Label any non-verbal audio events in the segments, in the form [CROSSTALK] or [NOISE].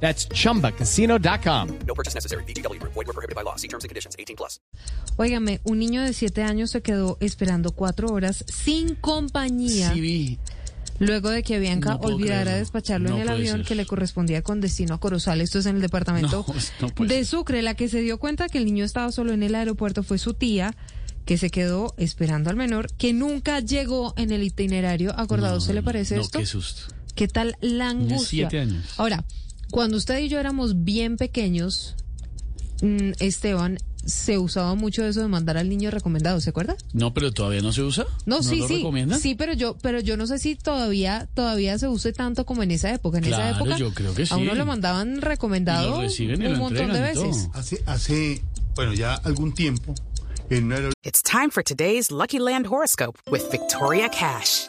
That's chumbacasino.com. No purchase necessary. BGW. Void were prohibited by law. See terms and conditions. 18 plus. Óigame, un niño de 7 años se quedó esperando cuatro horas sin compañía Sí, vi. luego de que Bianca No olvidara creerlo. despacharlo No en el avión ser. que le correspondía con destino a Corozal. Esto es en el departamento No, [LAUGHS] de. Sucre. La que se dio cuenta que el niño estaba solo en el aeropuerto fue su tía, que se quedó esperando al menor, que nunca llegó en el itinerario acordado. ¿Se le parece no, esto? qué susto. ¿Qué tal la angustia? siete años. Ahora, cuando usted y yo éramos bien pequeños, mm, Esteban, se usaba mucho eso de mandar al niño recomendado, ¿se acuerda? No, pero todavía no se usa. No, sí, lo sí. recomiendan? Sí, pero yo, pero yo no sé si todavía, todavía se use tanto como en esa época. En esa época yo creo que a uno le mandaban recomendado Y lo reciben y un lo montón de veces. Hace, hace, bueno, ya algún tiempo, en It's time for today's Lucky Land horoscope with Victoria Cash.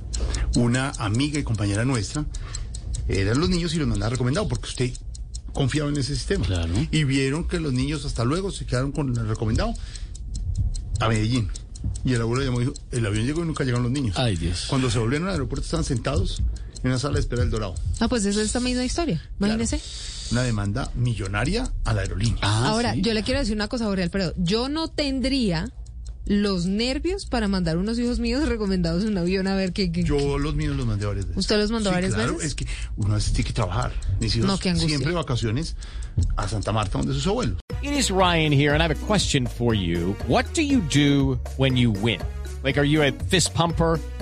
Una amiga y compañera nuestra, eran los niños y los mandaba recomendado, porque usted confiaba en ese sistema. Claro. Y vieron que los niños hasta luego se quedaron con el recomendado a Medellín. Y el abuelo llamó y dijo, el avión llegó y nunca llegaron los niños. Ay, Dios. Cuando se volvieron al aeropuerto estaban sentados en una sala de espera del Dorado. Ah, pues es esta misma historia. Imagínese. Una demanda millonaria a la aerolínea. Ah, Ahora, sí. yo le quiero decir una cosa, Gabriel, pero yo no tendría los nervios para mandar unos hijos míos [LAUGHS] recomendados en un avión a ver qué. qué- Yo los míos los mandé varias veces. ¿Usted los mandó Sí, varias claro, veces? Es que uno a veces tiene que trabajar. Mis hijos No, qué angustia. siempre vacaciones a Santa Marta, donde sus abuelos. It is Ryan here, and I have a question for you. What do you do when you win? Like, are you a fist pumper?